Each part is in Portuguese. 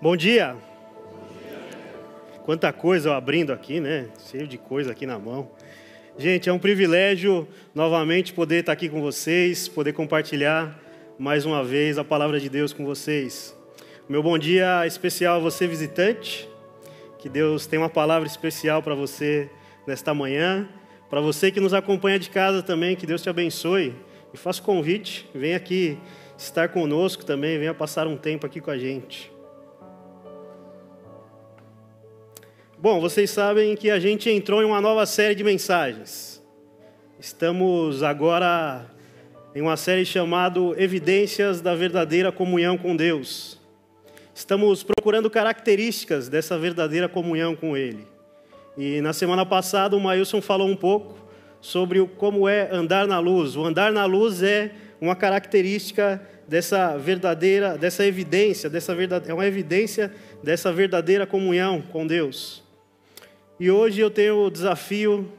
Bom dia. Quanta coisa eu abrindo aqui, né? Cheio de coisa aqui na mão. Gente, é um privilégio novamente poder estar aqui com vocês, poder compartilhar mais uma vez a palavra de Deus com vocês. Meu bom dia especial a você, visitante. Que Deus tenha uma palavra especial para você nesta manhã. Para você que nos acompanha de casa também, que Deus te abençoe. E faça convite, venha aqui estar conosco também, venha passar um tempo aqui com a gente. Bom, vocês sabem que a gente entrou em uma nova série de mensagens. Estamos agora em uma série chamada Evidências da Verdadeira Comunhão com Deus. Estamos procurando características dessa verdadeira comunhão com Ele. E na semana passada o Mailson falou um pouco sobre como é andar na luz. O andar na luz é uma característica dessa verdadeira, dessa evidência, dessa verdade, é uma evidência dessa verdadeira comunhão com Deus. E hoje eu tenho o desafio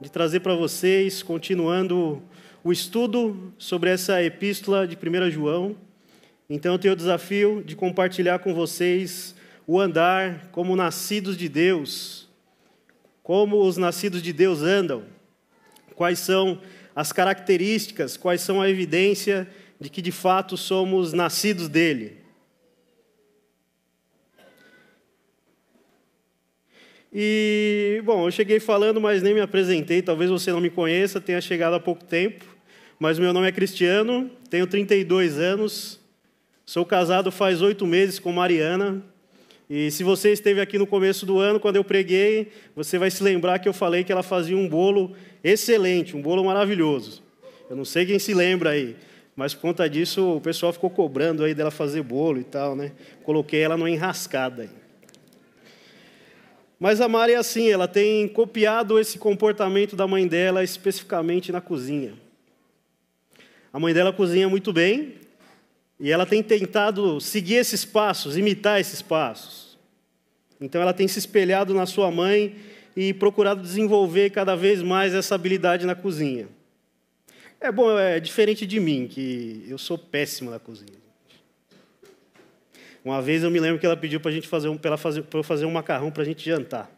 de trazer para vocês, continuando o estudo sobre essa epístola de 1 João. Então eu tenho o desafio de compartilhar com vocês o andar como nascidos de Deus, como os nascidos de Deus andam, quais são as características, quais são a evidência de que de fato somos nascidos dele. E, bom, eu cheguei falando, mas nem me apresentei. Talvez você não me conheça, tenha chegado há pouco tempo. Mas meu nome é Cristiano, tenho 32 anos, sou casado faz oito meses com Mariana. E se você esteve aqui no começo do ano, quando eu preguei, você vai se lembrar que eu falei que ela fazia um bolo excelente, um bolo maravilhoso. Eu não sei quem se lembra aí, mas por conta disso o pessoal ficou cobrando aí dela fazer bolo e tal, né? Coloquei ela numa enrascada aí. Mas a Mari é assim, ela tem copiado esse comportamento da mãe dela, especificamente na cozinha. A mãe dela cozinha muito bem e ela tem tentado seguir esses passos, imitar esses passos. Então ela tem se espelhado na sua mãe e procurado desenvolver cada vez mais essa habilidade na cozinha. É bom, é diferente de mim, que eu sou péssimo na cozinha. Uma vez eu me lembro que ela pediu para gente fazer um, para fazer, eu fazer um macarrão para a gente jantar.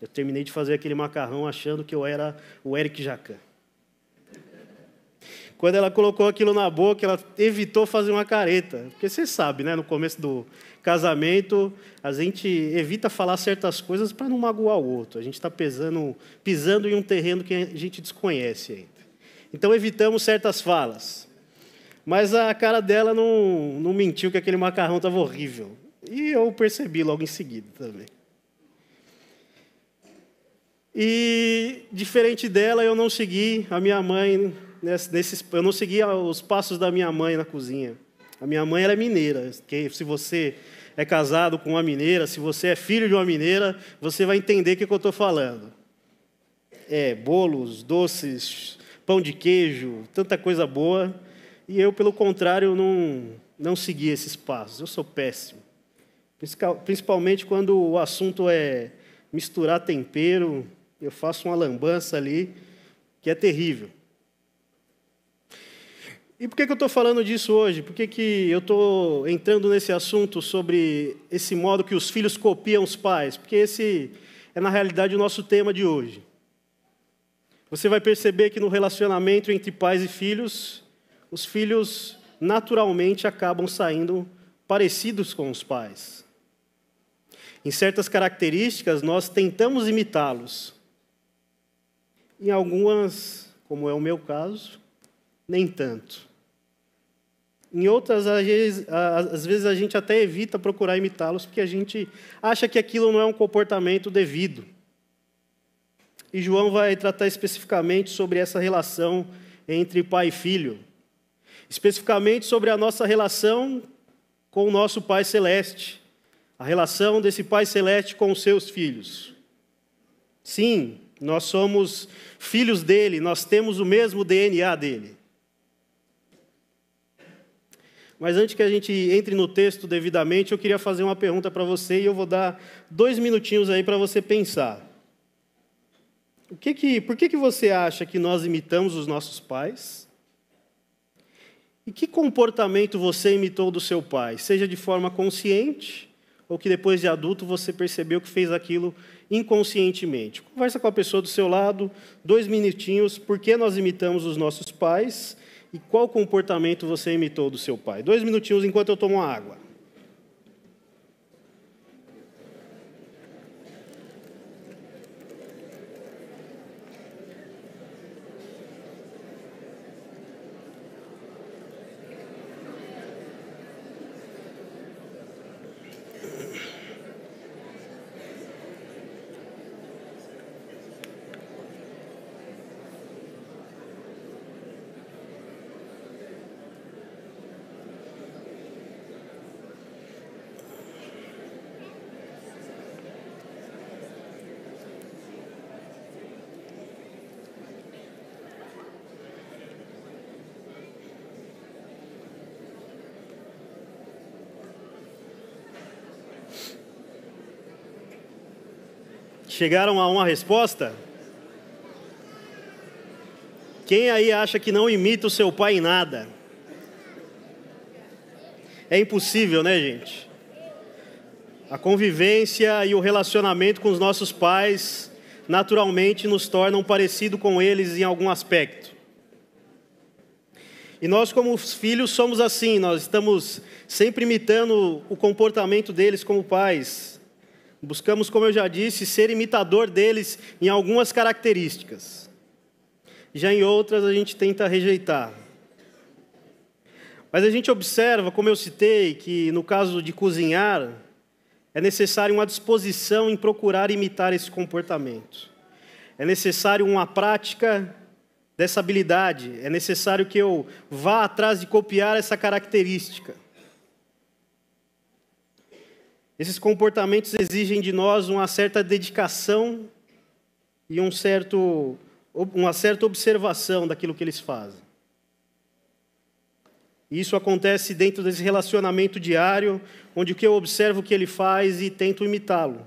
Eu terminei de fazer aquele macarrão achando que eu era o Eric Jacan. Quando ela colocou aquilo na boca, ela evitou fazer uma careta. Porque você sabe, né? No começo do casamento, a gente evita falar certas coisas para não magoar o outro. A gente está pisando em um terreno que a gente desconhece ainda. Então evitamos certas falas. Mas a cara dela não, não mentiu que aquele macarrão estava horrível. E eu percebi logo em seguida também. E diferente dela, eu não segui a minha mãe nesses, eu não segui os passos da minha mãe na cozinha. A minha mãe era mineira. Que se você é casado com uma mineira, se você é filho de uma mineira, você vai entender o que eu estou falando. É bolos, doces, pão de queijo, tanta coisa boa. E eu, pelo contrário, não, não segui esses passos. Eu sou péssimo. Principalmente quando o assunto é misturar tempero, eu faço uma lambança ali que é terrível. E por que, que eu estou falando disso hoje? Por que, que eu estou entrando nesse assunto sobre esse modo que os filhos copiam os pais? Porque esse é, na realidade, o nosso tema de hoje. Você vai perceber que no relacionamento entre pais e filhos, os filhos naturalmente acabam saindo parecidos com os pais. Em certas características, nós tentamos imitá-los. Em algumas, como é o meu caso, nem tanto. Em outras, às vezes, a gente até evita procurar imitá-los porque a gente acha que aquilo não é um comportamento devido. E João vai tratar especificamente sobre essa relação entre pai e filho especificamente sobre a nossa relação com o nosso Pai Celeste, a relação desse Pai Celeste com os seus filhos. Sim, nós somos filhos dele, nós temos o mesmo DNA dele. Mas antes que a gente entre no texto devidamente, eu queria fazer uma pergunta para você e eu vou dar dois minutinhos aí para você pensar. O que que, por que, que você acha que nós imitamos os nossos pais? E que comportamento você imitou do seu pai, seja de forma consciente ou que depois de adulto você percebeu que fez aquilo inconscientemente. Conversa com a pessoa do seu lado, dois minutinhos, por que nós imitamos os nossos pais e qual comportamento você imitou do seu pai. Dois minutinhos enquanto eu tomo água. Chegaram a uma resposta? Quem aí acha que não imita o seu pai em nada? É impossível, né, gente? A convivência e o relacionamento com os nossos pais naturalmente nos tornam parecido com eles em algum aspecto. E nós, como filhos, somos assim, nós estamos sempre imitando o comportamento deles como pais, Buscamos, como eu já disse, ser imitador deles em algumas características. Já em outras a gente tenta rejeitar. Mas a gente observa, como eu citei, que no caso de cozinhar, é necessário uma disposição em procurar imitar esse comportamento. É necessário uma prática dessa habilidade. É necessário que eu vá atrás de copiar essa característica. Esses comportamentos exigem de nós uma certa dedicação e um certo, uma certa observação daquilo que eles fazem. E isso acontece dentro desse relacionamento diário, onde eu observo o que ele faz e tento imitá-lo.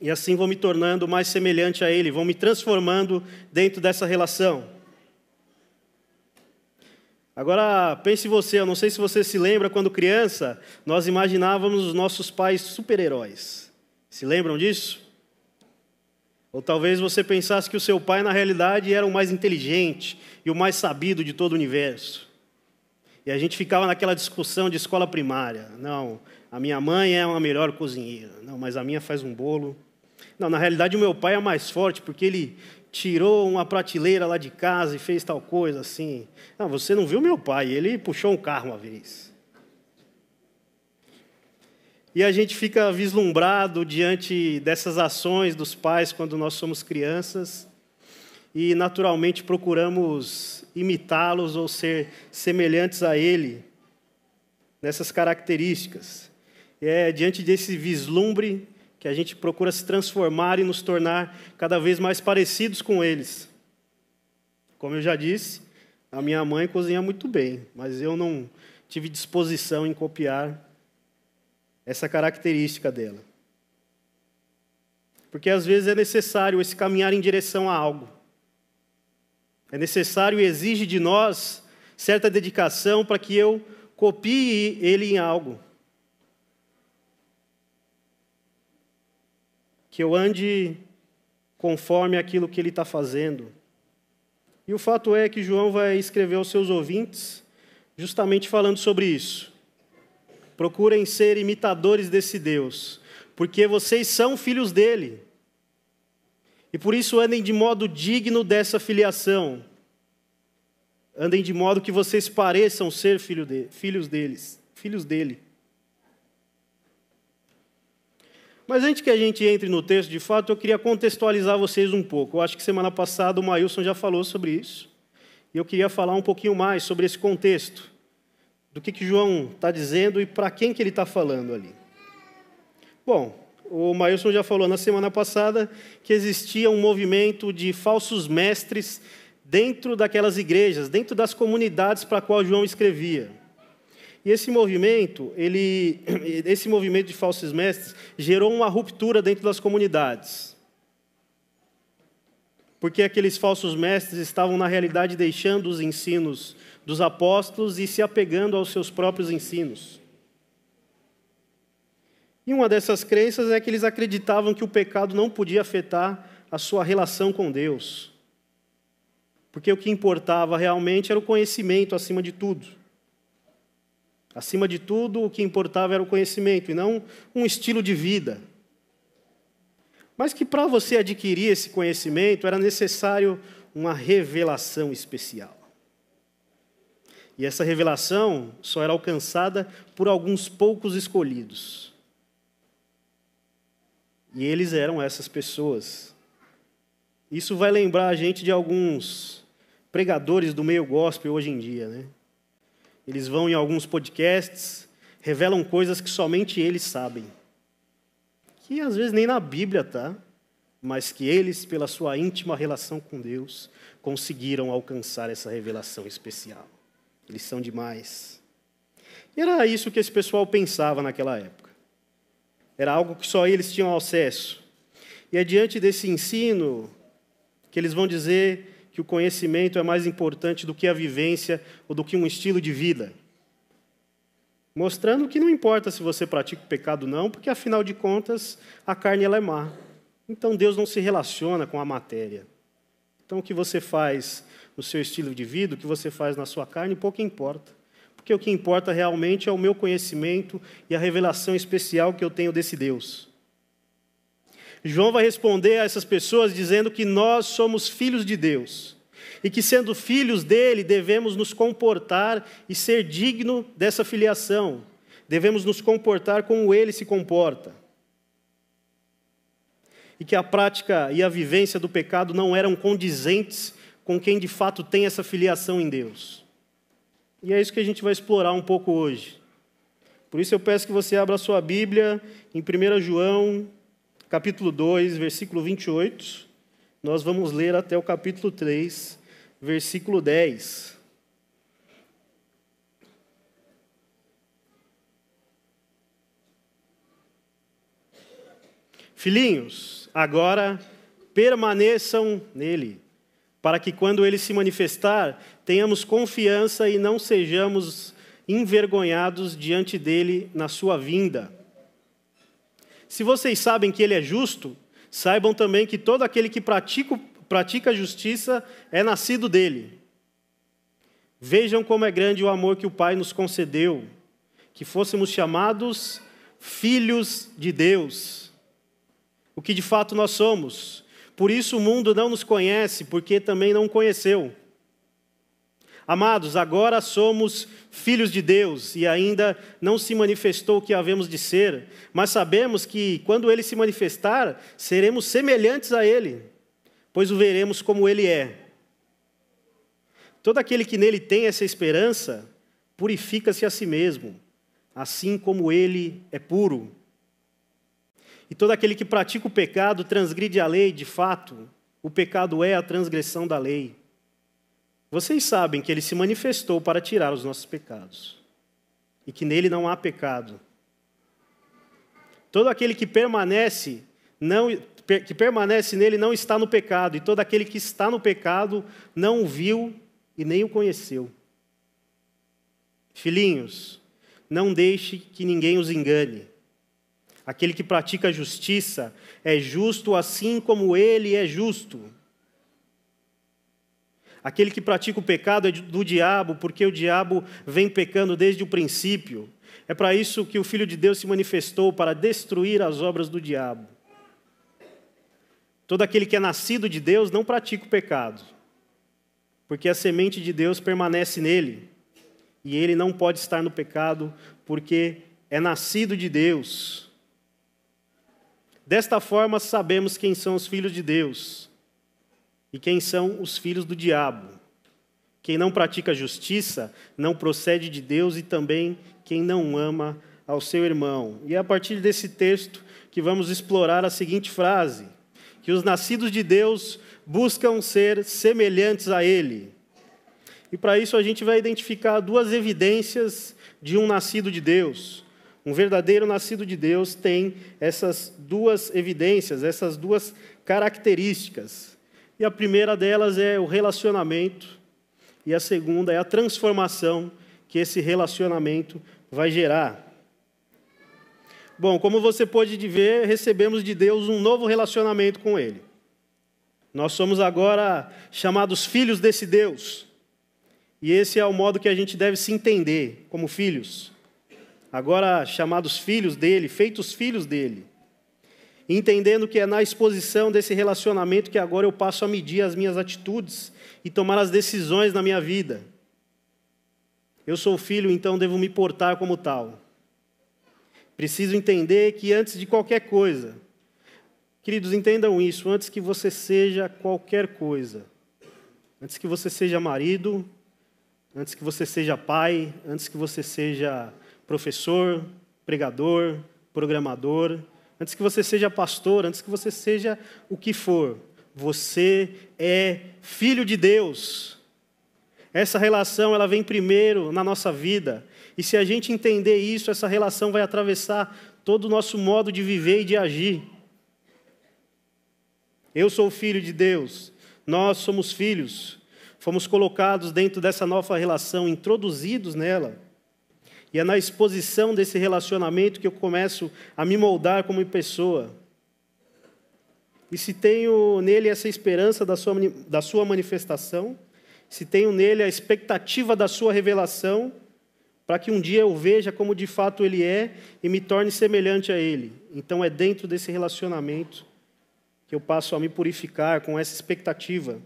E assim vou me tornando mais semelhante a ele, vou me transformando dentro dessa relação. Agora, pense você, eu não sei se você se lembra, quando criança, nós imaginávamos os nossos pais super-heróis. Se lembram disso? Ou talvez você pensasse que o seu pai, na realidade, era o mais inteligente e o mais sabido de todo o universo. E a gente ficava naquela discussão de escola primária. Não, a minha mãe é uma melhor cozinheira. Não, mas a minha faz um bolo. Não, na realidade, o meu pai é mais forte, porque ele, tirou uma prateleira lá de casa e fez tal coisa assim. Não, você não viu meu pai, ele puxou um carro uma vez. E a gente fica vislumbrado diante dessas ações dos pais quando nós somos crianças e naturalmente procuramos imitá-los ou ser semelhantes a ele nessas características. E é diante desse vislumbre que a gente procura se transformar e nos tornar cada vez mais parecidos com eles. Como eu já disse, a minha mãe cozinha muito bem, mas eu não tive disposição em copiar essa característica dela. Porque às vezes é necessário esse caminhar em direção a algo. É necessário e exige de nós certa dedicação para que eu copie ele em algo. Que eu ande conforme aquilo que ele está fazendo. E o fato é que João vai escrever aos seus ouvintes justamente falando sobre isso. Procurem ser imitadores desse Deus, porque vocês são filhos dele. E por isso andem de modo digno dessa filiação. Andem de modo que vocês pareçam ser filho de, filhos deles, filhos dele. Mas antes que a gente entre no texto, de fato, eu queria contextualizar vocês um pouco. Eu acho que semana passada o Mailson já falou sobre isso. E eu queria falar um pouquinho mais sobre esse contexto. Do que, que João está dizendo e para quem que ele está falando ali. Bom, o Mailson já falou na semana passada que existia um movimento de falsos mestres dentro daquelas igrejas, dentro das comunidades para qual João escrevia. E esse movimento, ele, esse movimento de falsos mestres gerou uma ruptura dentro das comunidades. Porque aqueles falsos mestres estavam, na realidade, deixando os ensinos dos apóstolos e se apegando aos seus próprios ensinos. E uma dessas crenças é que eles acreditavam que o pecado não podia afetar a sua relação com Deus. Porque o que importava realmente era o conhecimento acima de tudo. Acima de tudo, o que importava era o conhecimento e não um estilo de vida. Mas que para você adquirir esse conhecimento era necessário uma revelação especial. E essa revelação só era alcançada por alguns poucos escolhidos. E eles eram essas pessoas. Isso vai lembrar a gente de alguns pregadores do meio gospel hoje em dia, né? Eles vão em alguns podcasts, revelam coisas que somente eles sabem. Que às vezes nem na Bíblia tá, mas que eles, pela sua íntima relação com Deus, conseguiram alcançar essa revelação especial. Eles são demais. E era isso que esse pessoal pensava naquela época. Era algo que só eles tinham acesso. E é diante desse ensino que eles vão dizer que o conhecimento é mais importante do que a vivência ou do que um estilo de vida. Mostrando que não importa se você pratica o pecado ou não, porque afinal de contas a carne ela é má. Então Deus não se relaciona com a matéria. Então o que você faz no seu estilo de vida, o que você faz na sua carne, pouco importa. Porque o que importa realmente é o meu conhecimento e a revelação especial que eu tenho desse Deus. João vai responder a essas pessoas dizendo que nós somos filhos de Deus e que, sendo filhos dele, devemos nos comportar e ser digno dessa filiação. Devemos nos comportar como ele se comporta. E que a prática e a vivência do pecado não eram condizentes com quem de fato tem essa filiação em Deus. E é isso que a gente vai explorar um pouco hoje. Por isso eu peço que você abra a sua Bíblia em 1 João, capítulo 2, versículo 28. Nós vamos ler até o capítulo 3, versículo 10. Filhinhos, agora permaneçam nele, para que quando ele se manifestar, tenhamos confiança e não sejamos envergonhados diante dele na sua vinda. Se vocês sabem que ele é justo, saibam também que todo aquele que pratica, pratica a justiça é nascido dele. Vejam como é grande o amor que o Pai nos concedeu, que fôssemos chamados filhos de Deus, o que de fato nós somos. Por isso o mundo não nos conhece, porque também não conheceu. Amados, agora somos filhos de Deus e ainda não se manifestou o que havemos de ser, mas sabemos que quando ele se manifestar, seremos semelhantes a ele, pois o veremos como ele é. Todo aquele que nele tem essa esperança, purifica-se a si mesmo, assim como ele é puro. E todo aquele que pratica o pecado transgride a lei, de fato, o pecado é a transgressão da lei. Vocês sabem que ele se manifestou para tirar os nossos pecados e que nele não há pecado. Todo aquele que permanece não que permanece nele não está no pecado, e todo aquele que está no pecado não o viu e nem o conheceu. Filhinhos, não deixe que ninguém os engane. Aquele que pratica a justiça é justo assim como ele é justo. Aquele que pratica o pecado é do diabo, porque o diabo vem pecando desde o princípio. É para isso que o Filho de Deus se manifestou para destruir as obras do diabo. Todo aquele que é nascido de Deus não pratica o pecado, porque a semente de Deus permanece nele, e ele não pode estar no pecado, porque é nascido de Deus. Desta forma, sabemos quem são os filhos de Deus e quem são os filhos do diabo. Quem não pratica justiça não procede de Deus e também quem não ama ao seu irmão. E é a partir desse texto que vamos explorar a seguinte frase: que os nascidos de Deus buscam ser semelhantes a Ele. E para isso a gente vai identificar duas evidências de um nascido de Deus. Um verdadeiro nascido de Deus tem essas duas evidências, essas duas características. E a primeira delas é o relacionamento, e a segunda é a transformação que esse relacionamento vai gerar. Bom, como você pode ver, recebemos de Deus um novo relacionamento com Ele. Nós somos agora chamados filhos desse Deus. E esse é o modo que a gente deve se entender como filhos. Agora chamados filhos dele, feitos filhos dele. Entendendo que é na exposição desse relacionamento que agora eu passo a medir as minhas atitudes e tomar as decisões na minha vida. Eu sou filho, então devo me portar como tal. Preciso entender que antes de qualquer coisa, queridos, entendam isso, antes que você seja qualquer coisa, antes que você seja marido, antes que você seja pai, antes que você seja professor, pregador, programador, antes que você seja pastor, antes que você seja o que for, você é filho de Deus. Essa relação ela vem primeiro na nossa vida. E se a gente entender isso, essa relação vai atravessar todo o nosso modo de viver e de agir. Eu sou filho de Deus, nós somos filhos, fomos colocados dentro dessa nova relação, introduzidos nela. E é na exposição desse relacionamento que eu começo a me moldar como pessoa. E se tenho nele essa esperança da sua, da sua manifestação, se tenho nele a expectativa da sua revelação, para que um dia eu veja como de fato ele é e me torne semelhante a ele. Então é dentro desse relacionamento que eu passo a me purificar com essa expectativa,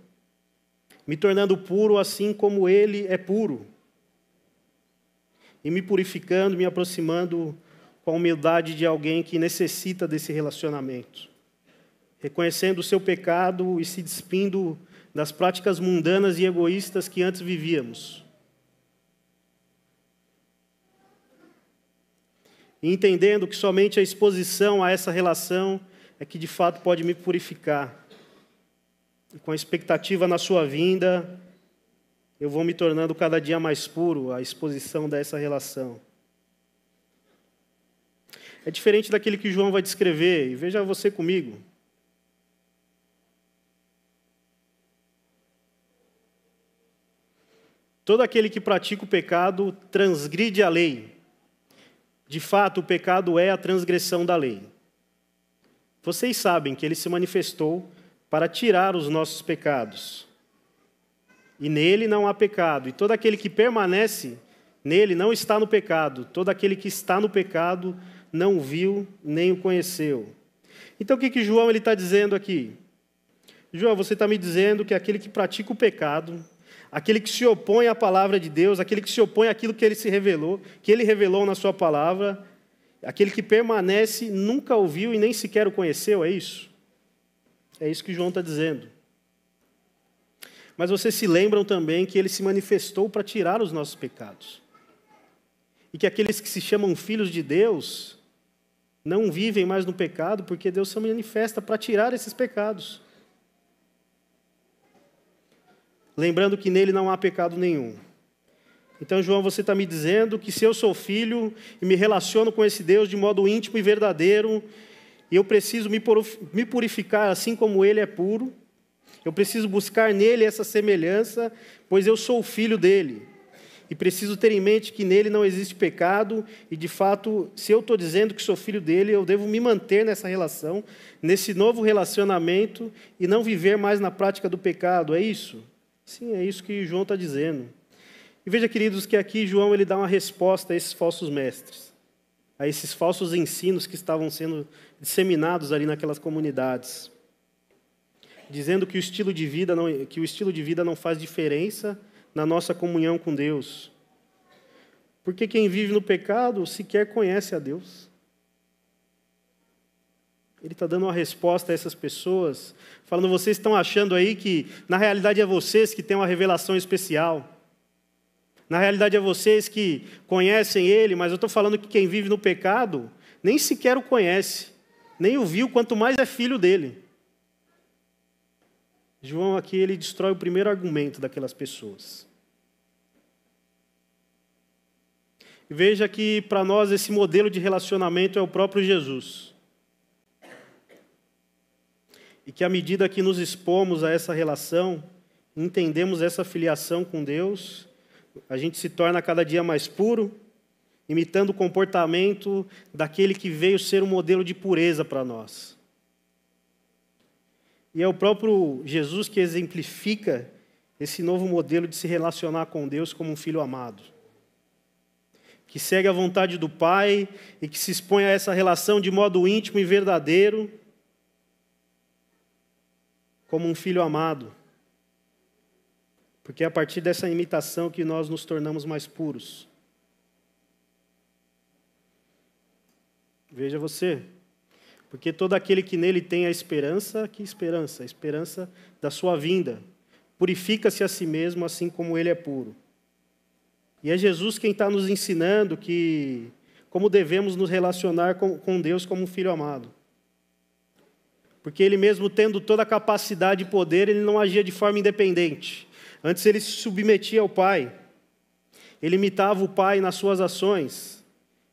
me tornando puro assim como ele é puro. E me purificando, me aproximando com a humildade de alguém que necessita desse relacionamento. Reconhecendo o seu pecado e se despindo das práticas mundanas e egoístas que antes vivíamos. E entendendo que somente a exposição a essa relação é que de fato pode me purificar. E com a expectativa na sua vinda, eu vou me tornando cada dia mais puro à exposição dessa relação. É diferente daquele que João vai descrever, e veja você comigo. Todo aquele que pratica o pecado transgride a lei. De fato, o pecado é a transgressão da lei. Vocês sabem que ele se manifestou para tirar os nossos pecados. E nele não há pecado. E todo aquele que permanece nele não está no pecado. Todo aquele que está no pecado não viu nem o conheceu. Então o que, que João está dizendo aqui? João, você está me dizendo que aquele que pratica o pecado aquele que se opõe à palavra de Deus, aquele que se opõe àquilo que ele se revelou, que ele revelou na sua palavra, aquele que permanece, nunca ouviu e nem sequer o conheceu, é isso? É isso que João está dizendo. Mas vocês se lembram também que ele se manifestou para tirar os nossos pecados. E que aqueles que se chamam filhos de Deus não vivem mais no pecado, porque Deus se manifesta para tirar esses pecados lembrando que nele não há pecado nenhum. Então, João, você está me dizendo que se eu sou filho e me relaciono com esse Deus de modo íntimo e verdadeiro, eu preciso me purificar assim como ele é puro, eu preciso buscar nele essa semelhança, pois eu sou filho dele. E preciso ter em mente que nele não existe pecado, e de fato, se eu estou dizendo que sou filho dele, eu devo me manter nessa relação, nesse novo relacionamento, e não viver mais na prática do pecado, é isso? Sim, é isso que João está dizendo. E veja, queridos, que aqui João ele dá uma resposta a esses falsos mestres, a esses falsos ensinos que estavam sendo disseminados ali naquelas comunidades, dizendo que o estilo de vida não, que o estilo de vida não faz diferença na nossa comunhão com Deus. Porque quem vive no pecado sequer conhece a Deus. Ele está dando uma resposta a essas pessoas, falando: vocês estão achando aí que, na realidade, é vocês que têm uma revelação especial. Na realidade, é vocês que conhecem Ele, mas eu estou falando que quem vive no pecado nem sequer o conhece, nem o viu, quanto mais é filho dele. João aqui ele destrói o primeiro argumento daquelas pessoas. Veja que para nós esse modelo de relacionamento é o próprio Jesus. E que à medida que nos expomos a essa relação, entendemos essa filiação com Deus, a gente se torna cada dia mais puro imitando o comportamento daquele que veio ser um modelo de pureza para nós. E é o próprio Jesus que exemplifica esse novo modelo de se relacionar com Deus como um filho amado. Que segue a vontade do Pai e que se expõe a essa relação de modo íntimo e verdadeiro, como um filho amado. Porque é a partir dessa imitação que nós nos tornamos mais puros. Veja você, porque todo aquele que nele tem a esperança, que esperança? A esperança da sua vinda. Purifica-se a si mesmo, assim como ele é puro. E é Jesus quem está nos ensinando que como devemos nos relacionar com, com Deus como um filho amado. Porque ele mesmo tendo toda a capacidade e poder, ele não agia de forma independente. Antes ele se submetia ao Pai. Ele imitava o Pai nas suas ações.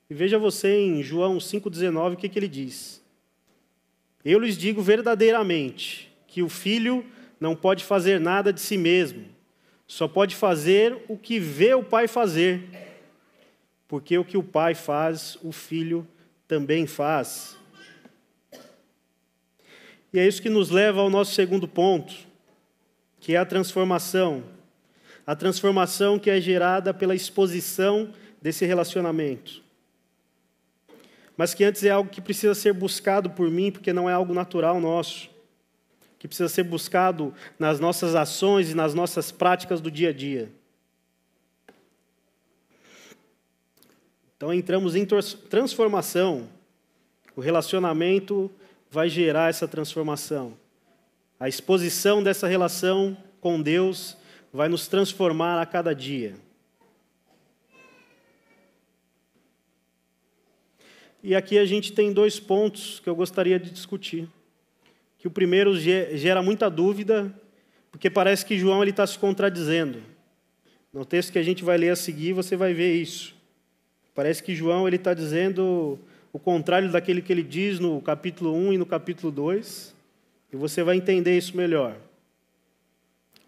E veja você em João 5,19 o que, que ele diz. Eu lhes digo verdadeiramente que o filho não pode fazer nada de si mesmo, só pode fazer o que vê o pai fazer, porque o que o pai faz, o filho também faz. E é isso que nos leva ao nosso segundo ponto, que é a transformação. A transformação que é gerada pela exposição desse relacionamento mas que antes é algo que precisa ser buscado por mim, porque não é algo natural nosso, que precisa ser buscado nas nossas ações e nas nossas práticas do dia a dia. Então entramos em transformação. O relacionamento vai gerar essa transformação. A exposição dessa relação com Deus vai nos transformar a cada dia. E aqui a gente tem dois pontos que eu gostaria de discutir. Que o primeiro gera muita dúvida, porque parece que João está se contradizendo. No texto que a gente vai ler a seguir, você vai ver isso. Parece que João está dizendo o contrário daquele que ele diz no capítulo 1 e no capítulo 2, e você vai entender isso melhor.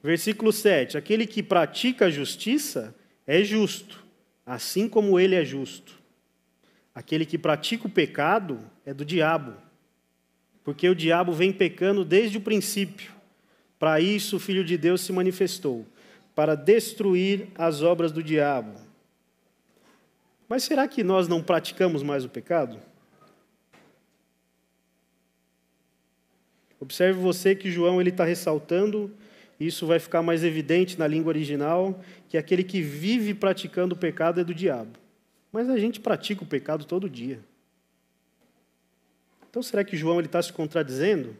Versículo 7: Aquele que pratica a justiça é justo, assim como ele é justo. Aquele que pratica o pecado é do diabo, porque o diabo vem pecando desde o princípio. Para isso o Filho de Deus se manifestou, para destruir as obras do diabo. Mas será que nós não praticamos mais o pecado? Observe você que João ele está ressaltando, isso vai ficar mais evidente na língua original, que aquele que vive praticando o pecado é do diabo. Mas a gente pratica o pecado todo dia. Então será que João está se contradizendo?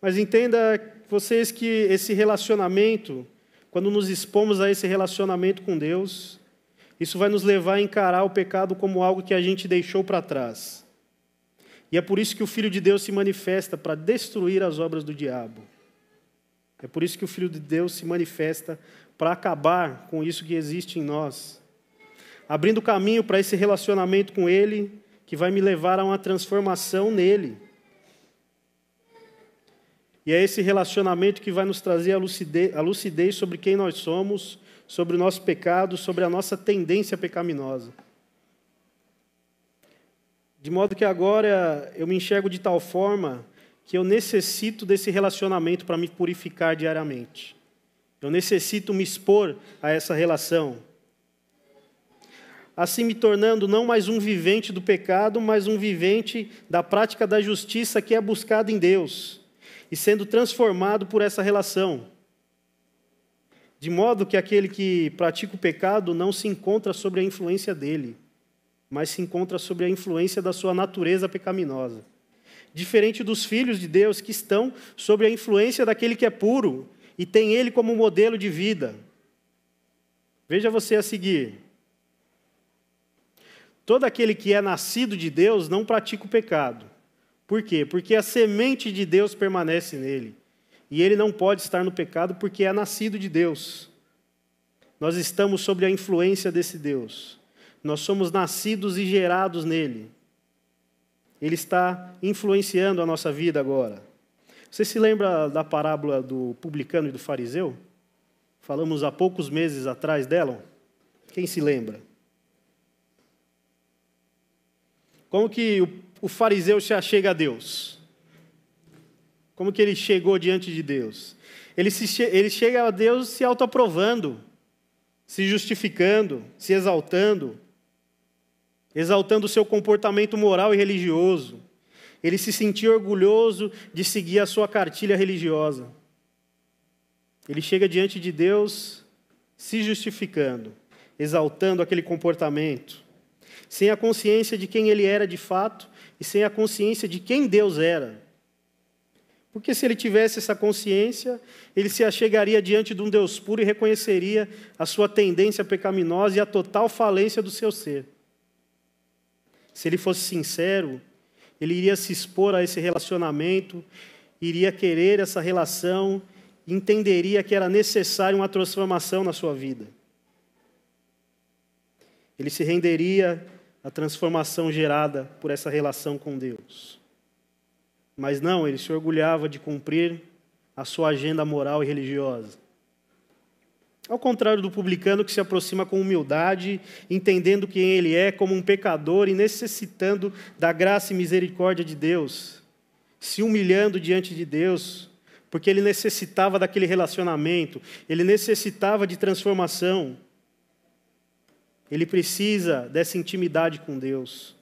Mas entenda vocês que esse relacionamento, quando nos expomos a esse relacionamento com Deus, isso vai nos levar a encarar o pecado como algo que a gente deixou para trás. E é por isso que o Filho de Deus se manifesta para destruir as obras do diabo. É por isso que o Filho de Deus se manifesta para acabar com isso que existe em nós, abrindo caminho para esse relacionamento com Ele, que vai me levar a uma transformação nele. E é esse relacionamento que vai nos trazer a lucidez, a lucidez sobre quem nós somos, sobre o nosso pecado, sobre a nossa tendência pecaminosa. De modo que agora eu me enxergo de tal forma que eu necessito desse relacionamento para me purificar diariamente. Eu necessito me expor a essa relação. Assim me tornando não mais um vivente do pecado, mas um vivente da prática da justiça que é buscada em Deus, e sendo transformado por essa relação. De modo que aquele que pratica o pecado não se encontra sobre a influência dele, mas se encontra sobre a influência da sua natureza pecaminosa diferente dos filhos de Deus que estão sob a influência daquele que é puro e tem ele como modelo de vida. Veja você a seguir. Todo aquele que é nascido de Deus não pratica o pecado. Por quê? Porque a semente de Deus permanece nele. E ele não pode estar no pecado porque é nascido de Deus. Nós estamos sob a influência desse Deus. Nós somos nascidos e gerados nele ele está influenciando a nossa vida agora. Você se lembra da parábola do publicano e do fariseu? Falamos há poucos meses atrás dela. Quem se lembra? Como que o, fariseu se achega a Deus? Como que ele chegou diante de Deus? Ele, se, ele chega a Deus se autoaprovando, se justificando, se exaltando, exaltando o seu comportamento moral e religioso. Ele se sentia orgulhoso de seguir a sua cartilha religiosa. Ele chega diante de Deus se justificando, exaltando aquele comportamento, sem a consciência de quem ele era de fato e sem a consciência de quem Deus era. Porque se ele tivesse essa consciência, ele se achegaria diante de um Deus puro e reconheceria a sua tendência pecaminosa e a total falência do seu ser. Se ele fosse sincero, ele iria se expor a esse relacionamento, iria querer essa relação, entenderia que era necessária uma transformação na sua vida. Ele se renderia a transformação gerada por essa relação com Deus. Mas não, ele se orgulhava de cumprir a sua agenda moral e religiosa. Ao contrário do publicano que se aproxima com humildade, entendendo quem ele é como um pecador e necessitando da graça e misericórdia de Deus, se humilhando diante de Deus, porque ele necessitava daquele relacionamento, ele necessitava de transformação. Ele precisa dessa intimidade com Deus.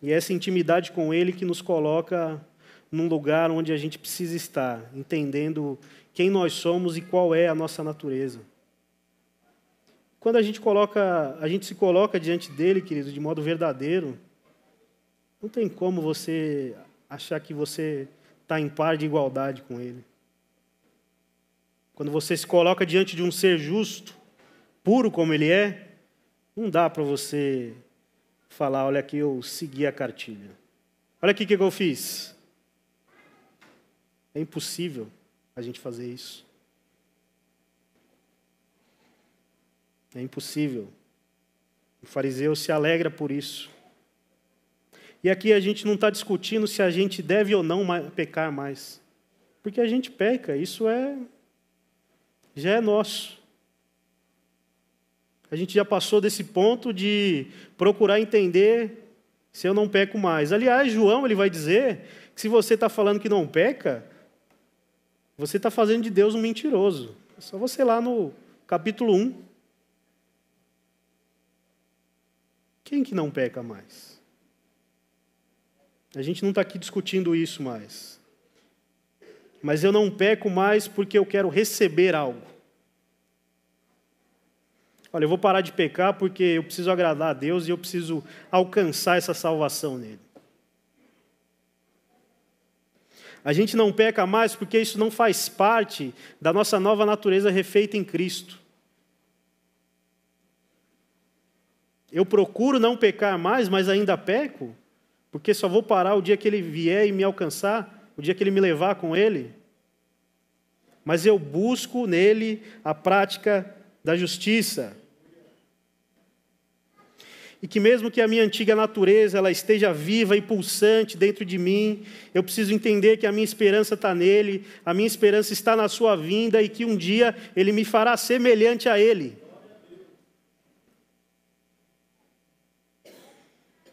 E é essa intimidade com Ele que nos coloca num lugar onde a gente precisa estar, entendendo quem nós somos e qual é a nossa natureza. Quando a gente coloca, a gente se coloca diante dele, querido, de modo verdadeiro, não tem como você achar que você está em par de igualdade com ele. Quando você se coloca diante de um ser justo, puro como ele é, não dá para você falar, olha aqui, eu segui a cartilha. Olha aqui o que eu fiz. É impossível a gente fazer isso. É impossível. O fariseu se alegra por isso. E aqui a gente não está discutindo se a gente deve ou não pecar mais. Porque a gente peca, isso é já é nosso. A gente já passou desse ponto de procurar entender se eu não peco mais. Aliás, João ele vai dizer que se você está falando que não peca, você está fazendo de Deus um mentiroso. É só você lá no capítulo 1. Quem que não peca mais? A gente não está aqui discutindo isso mais. Mas eu não peco mais porque eu quero receber algo. Olha, eu vou parar de pecar porque eu preciso agradar a Deus e eu preciso alcançar essa salvação nele. A gente não peca mais porque isso não faz parte da nossa nova natureza refeita em Cristo. Eu procuro não pecar mais, mas ainda peco, porque só vou parar o dia que ele vier e me alcançar, o dia que ele me levar com ele. Mas eu busco nele a prática da justiça e que mesmo que a minha antiga natureza ela esteja viva e pulsante dentro de mim, eu preciso entender que a minha esperança está nele, a minha esperança está na sua vinda e que um dia ele me fará semelhante a ele.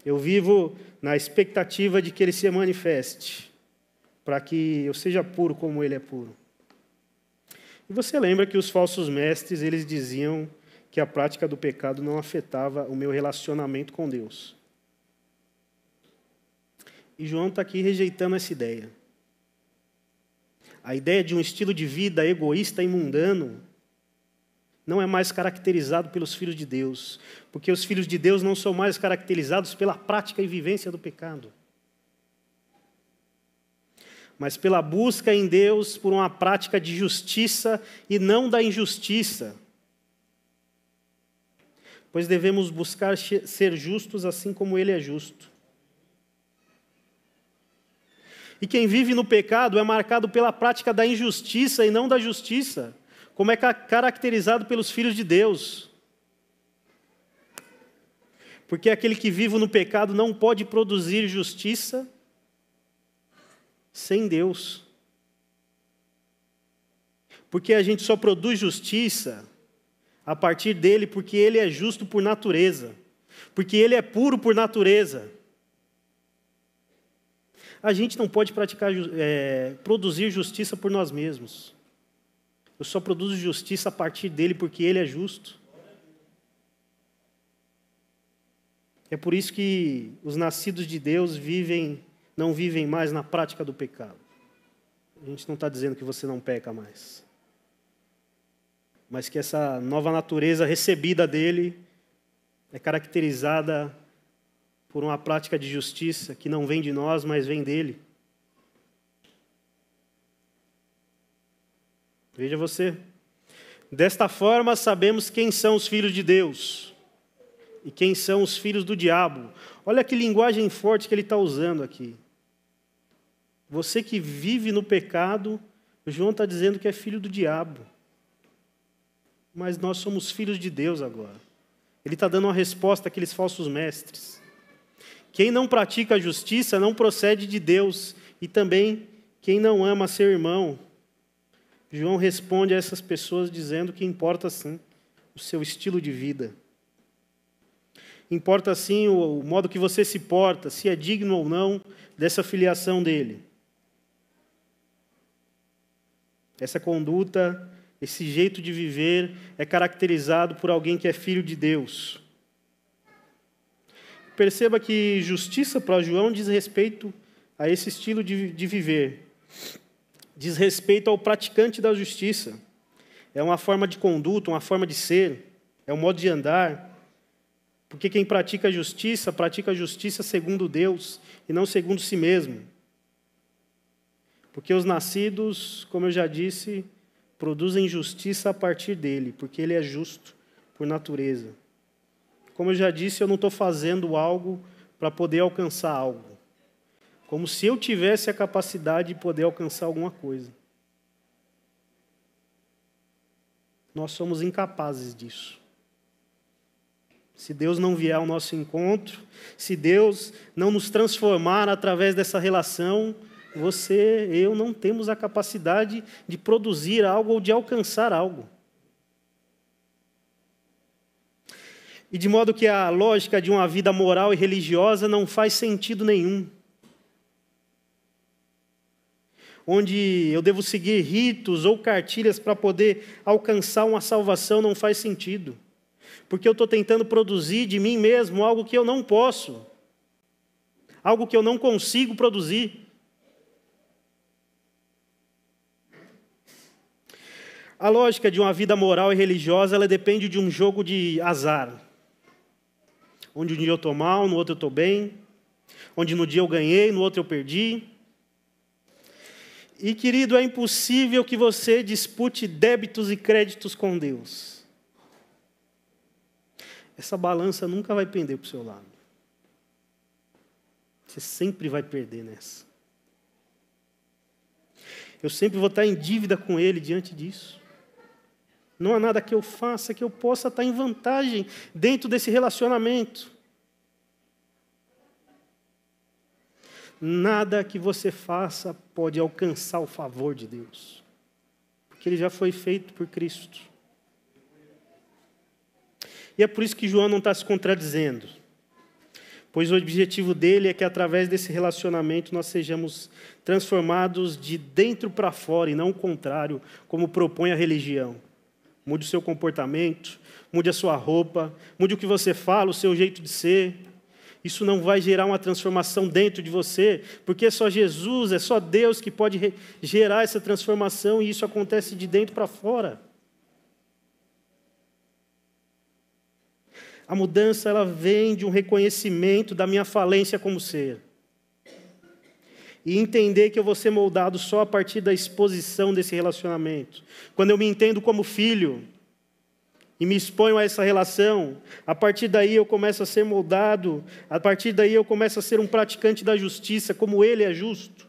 Eu vivo na expectativa de que ele se manifeste, para que eu seja puro como ele é puro. E você lembra que os falsos mestres, eles diziam que a prática do pecado não afetava o meu relacionamento com Deus. E João está aqui rejeitando essa ideia. A ideia de um estilo de vida egoísta e mundano não é mais caracterizado pelos filhos de Deus, porque os filhos de Deus não são mais caracterizados pela prática e vivência do pecado, mas pela busca em Deus por uma prática de justiça e não da injustiça pois devemos buscar ser justos assim como Ele é justo. E quem vive no pecado é marcado pela prática da injustiça e não da justiça, como é caracterizado pelos filhos de Deus. Porque aquele que vive no pecado não pode produzir justiça sem Deus. Porque a gente só produz justiça a partir dele, porque ele é justo por natureza, porque ele é puro por natureza. A gente não pode praticar, é, produzir justiça por nós mesmos. Eu só produzo justiça a partir dele, porque ele é justo. É por isso que os nascidos de Deus vivem, não vivem mais na prática do pecado. A gente não está dizendo que você não peca mais, mas que essa nova natureza recebida dele é caracterizada por uma prática de justiça que não vem de nós, mas vem dele. Veja você. Desta forma, sabemos quem são os filhos de Deus e quem são os filhos do diabo. Olha que linguagem forte que ele está usando aqui. Você que vive no pecado, João está dizendo que é filho do diabo. Mas nós somos filhos de Deus agora. Ele está dando uma resposta àqueles falsos mestres. Quem não pratica a justiça não procede de Deus, e também quem não ama seu irmão. João responde a essas pessoas dizendo que importa sim o seu estilo de vida. Importa sim o, modo que você se porta, se é digno ou não dessa filiação dele. Essa conduta, esse jeito de viver é caracterizado por alguém que é filho de Deus. Perceba que justiça para João diz respeito a esse estilo de, de viver, diz respeito ao praticante da justiça. É uma forma de conduta, uma forma de ser, é um modo de andar. Porque quem pratica a justiça, pratica a justiça segundo Deus e não segundo si mesmo. Porque os nascidos, como eu já disse, produzem justiça a partir dele, porque ele é justo por natureza. Como eu já disse, eu não estou fazendo algo para poder alcançar algo. Como se eu tivesse a capacidade de poder alcançar alguma coisa. Nós somos incapazes disso. Se Deus não vier ao nosso encontro, se Deus não nos transformar através dessa relação, você, eu não temos a capacidade de produzir algo ou de alcançar algo. E de modo que a lógica de uma vida moral e religiosa não faz sentido nenhum. Onde eu devo seguir ritos ou cartilhas para poder alcançar uma salvação não faz sentido porque eu estou tentando produzir de mim mesmo algo que eu não posso, algo que eu não consigo produzir. A lógica de uma vida moral e religiosa ela depende de um jogo de azar, onde um dia eu estou mal, no outro eu estou bem, onde no dia eu ganhei, no outro eu perdi. E querido, é impossível que você dispute débitos e créditos com Deus essa balança nunca vai pender para o seu lado. Você sempre vai perder nessa. Eu sempre vou estar em dívida com Ele diante disso. Não há nada que eu faça que eu possa estar em vantagem dentro desse relacionamento. Nada que você faça pode alcançar o favor de Deus, porque ele já foi feito por Cristo. E é por isso que João não está se contradizendo. Pois o objetivo dele é que através desse relacionamento nós sejamos transformados de dentro para fora e não o contrário, como propõe a religião. Mude o seu comportamento, mude a sua roupa, mude o que você fala, o seu jeito de ser. Isso não vai gerar uma transformação dentro de você, porque é só Jesus, é só Deus que pode gerar essa transformação e isso acontece de dentro para fora. A mudança ela vem de um reconhecimento da minha falência como ser. E entender que eu vou ser moldado só a partir da exposição desse relacionamento. Quando eu me entendo como filho e me exponho a essa relação, a partir daí eu começo a ser moldado, a partir daí eu começo a ser um praticante da justiça, como ele é justo.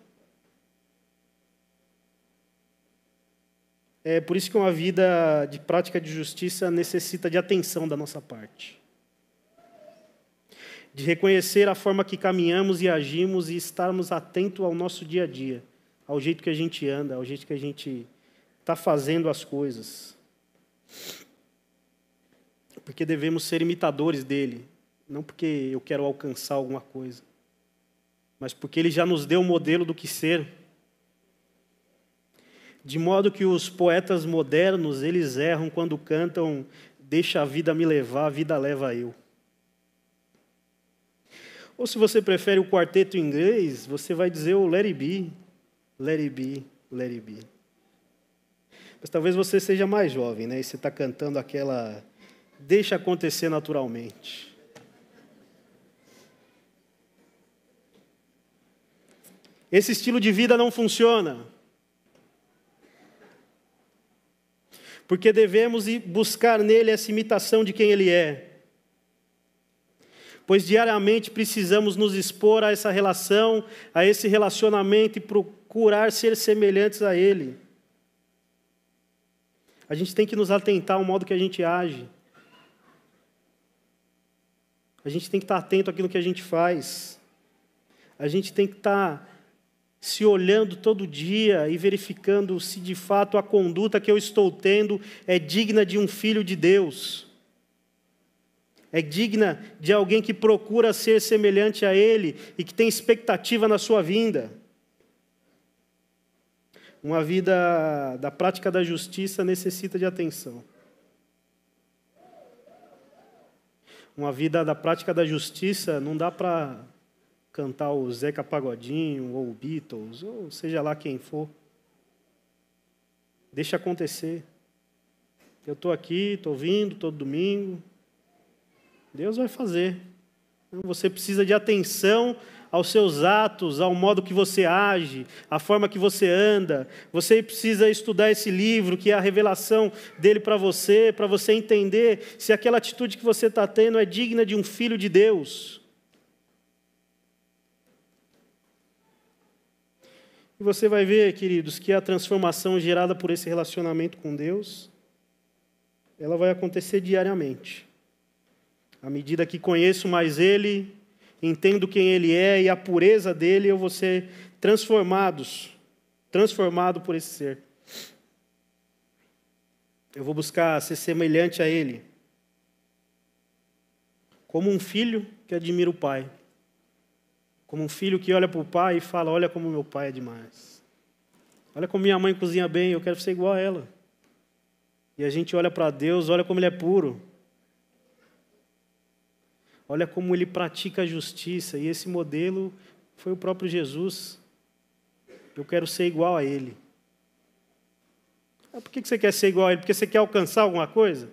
É por isso que uma vida de prática de justiça necessita de atenção da nossa parte de reconhecer a forma que caminhamos e agimos e estarmos atentos ao nosso dia a dia, ao jeito que a gente anda, ao jeito que a gente está fazendo as coisas. porque devemos ser imitadores dele, não porque eu quero alcançar alguma coisa, mas porque ele já nos deu o um modelo do que ser. De modo que os poetas modernos, eles erram quando cantam deixa a vida me levar, a vida leva eu. Ou se você prefere o quarteto em inglês, você vai dizer o let it be, let it be, let it be. Mas talvez você seja mais jovem, né? E você está cantando aquela deixa acontecer naturalmente. Esse estilo de vida não funciona. Porque devemos buscar nele essa imitação de quem ele é. Pois diariamente precisamos nos expor a essa relação, a esse relacionamento e procurar ser semelhantes a ele. A gente tem que nos atentar ao modo que a gente age. A gente tem que estar atento àquilo que a gente faz. A gente tem que estar se olhando todo dia e verificando se de fato a conduta que eu estou tendo é digna de um filho de Deus. É digna de alguém que procura ser semelhante a Ele e que tem expectativa na sua vinda. Uma vida da prática da justiça necessita de atenção. uma vida da prática da justiça, não dá para cantar o Zeca Pagodinho ou o Beatles, ou seja lá quem for. Deixa acontecer. Eu estou aqui, estou vindo todo domingo. Deus vai fazer. Você precisa de atenção aos seus atos, ao modo que você age, à forma que você anda. Você precisa estudar esse livro, que é a revelação dele para você, para você entender se aquela atitude que você está tendo é digna de um filho de Deus. E você vai ver, queridos, que a transformação gerada por esse relacionamento com Deus, ela vai acontecer diariamente. À medida que conheço mais Ele, entendo quem Ele é e a pureza dele, eu vou ser transformados, transformado por esse ser. Eu vou buscar ser semelhante a Ele, como um filho que admira o pai, como um filho que olha para o pai e fala: Olha como meu pai é demais. Olha como minha mãe cozinha bem, eu quero ser igual a ela. E a gente olha para Deus, olha como Ele é puro. Olha como ele pratica a justiça, e esse modelo foi o próprio Jesus. Eu quero ser igual a ele. Ah, por que você quer ser igual a ele? Porque você quer alcançar alguma coisa?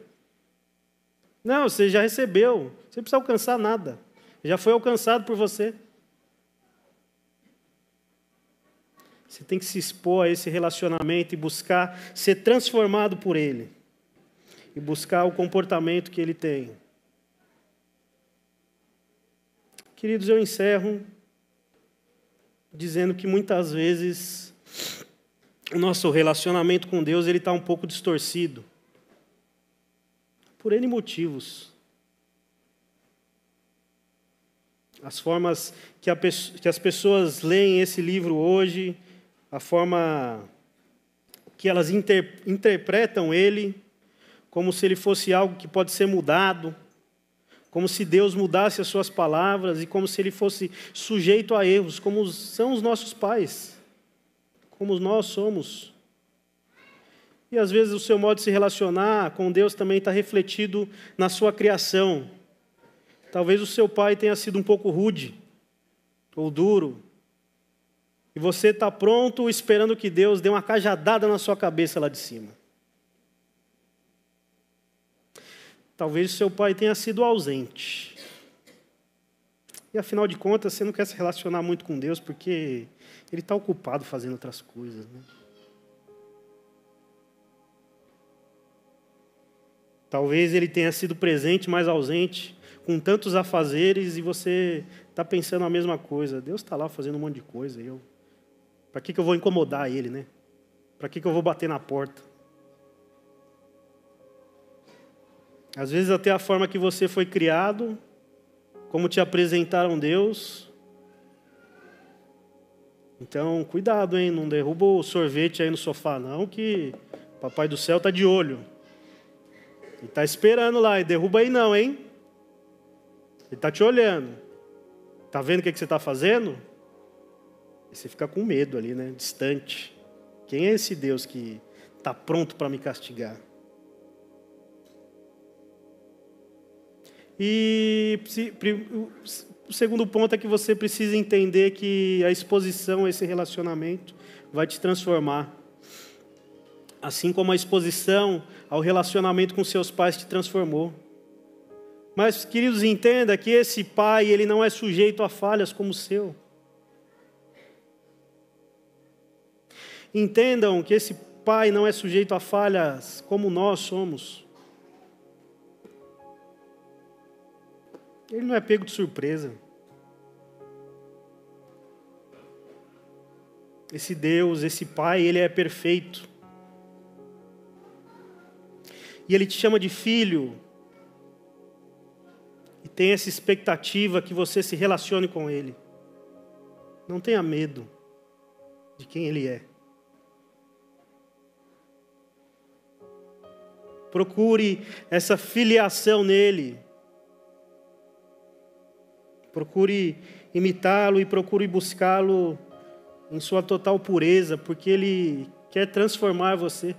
Não, você já recebeu. Você não precisa alcançar nada. Já foi alcançado por você. Você tem que se expor a esse relacionamento e buscar ser transformado por ele. E buscar o comportamento que ele tem. Queridos, eu encerro dizendo que muitas vezes o nosso relacionamento com Deus ele está um pouco distorcido por N motivos. As formas que, a, que as pessoas leem esse livro hoje, a forma que elas inter, interpretam ele como se ele fosse algo que pode ser mudado como se Deus mudasse as suas palavras e como se ele fosse sujeito a erros, como são os nossos pais, como nós somos. E às vezes o seu modo de se relacionar com Deus também está refletido na sua criação. Talvez o seu pai tenha sido um pouco rude ou duro, e você está pronto esperando que Deus dê uma cajadada na sua cabeça lá de cima. Talvez seu pai tenha sido ausente. E afinal de contas, você não quer se relacionar muito com Deus porque ele está ocupado fazendo outras coisas. Né? Talvez ele tenha sido presente, mas ausente, com tantos afazeres, e você está pensando a mesma coisa. Deus está lá fazendo um monte de coisa. eu, para que, que eu vou incomodar ele, né? Para que, que eu vou bater na porta? Às vezes, até a forma que você foi criado, como te apresentaram Deus. Então, cuidado, hein? Não derruba o sorvete aí no sofá, não, que o Papai do Céu está de olho. Ele está esperando lá, e derruba aí não, hein? Ele está te olhando. Está vendo o que, que você está fazendo? E você fica com medo ali, né? Distante. Quem é esse Deus que está pronto para me castigar? E o segundo ponto é que você precisa entender que a exposição a esse relacionamento vai te transformar. Assim como a exposição ao relacionamento com seus pais te transformou. Mas, queridos, entenda que esse pai, ele não é sujeito a falhas como o seu. Entendam que esse pai não é sujeito a falhas como nós somos. Ele não é pego de surpresa. Esse Deus, esse Pai, ele é perfeito. E ele te chama de filho. E tem essa expectativa que você se relacione com ele. Não tenha medo de quem ele é. Procure essa filiação nele. Procure imitá-lo e procure buscá-lo em sua total pureza, porque ele quer transformar você.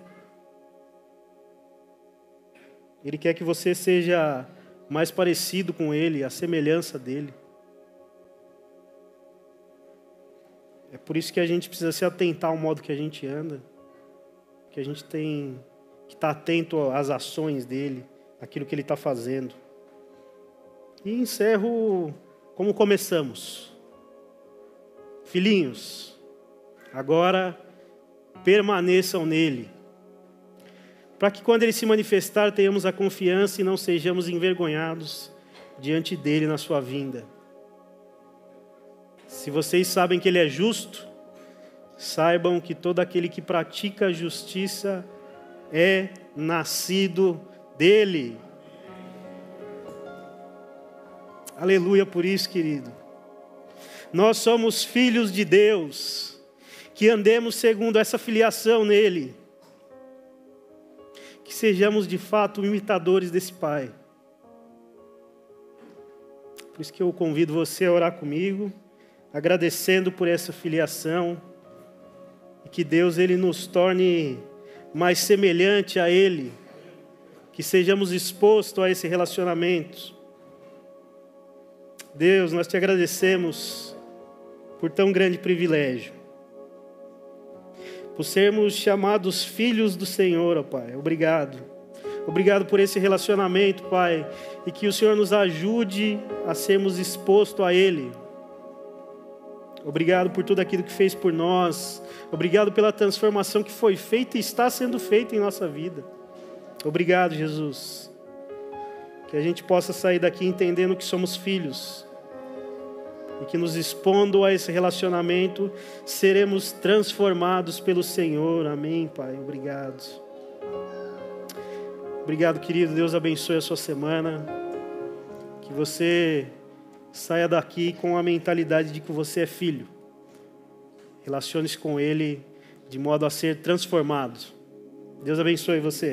Ele quer que você seja mais parecido com ele, a semelhança dele. É por isso que a gente precisa se atentar ao modo que a gente anda, que a gente tem que estar atento às ações dele, aquilo que ele está fazendo. E encerro como começamos. Filhinhos, agora permaneçam nele, para que quando ele se manifestar tenhamos a confiança e não sejamos envergonhados diante dele na sua vinda. Se vocês sabem que ele é justo, saibam que todo aquele que pratica a justiça é nascido dele. Aleluia por isso, querido. Nós somos filhos de Deus, que andemos segundo essa filiação nele. Que sejamos de fato imitadores desse Pai. Por isso que eu convido você a orar comigo, agradecendo por essa filiação e que Deus ele nos torne mais semelhante a ele, que sejamos expostos a esse relacionamento Deus, nós te agradecemos por tão grande privilégio, por sermos chamados filhos do Senhor, ó Pai. Obrigado. Obrigado por esse relacionamento, Pai, e que o Senhor nos ajude a sermos expostos a Ele. Obrigado por tudo aquilo que fez por nós. Obrigado pela transformação que foi feita e está sendo feita em nossa vida. Obrigado, Jesus. Que a gente possa sair daqui entendendo que somos filhos e que nos expondo a esse relacionamento, seremos transformados pelo Senhor. Amém, Pai. Obrigado. Obrigado, querido. Deus abençoe a sua semana. Que você saia daqui com a mentalidade de que você é filho. Relacione-se com Ele de modo a ser transformado. Deus abençoe você.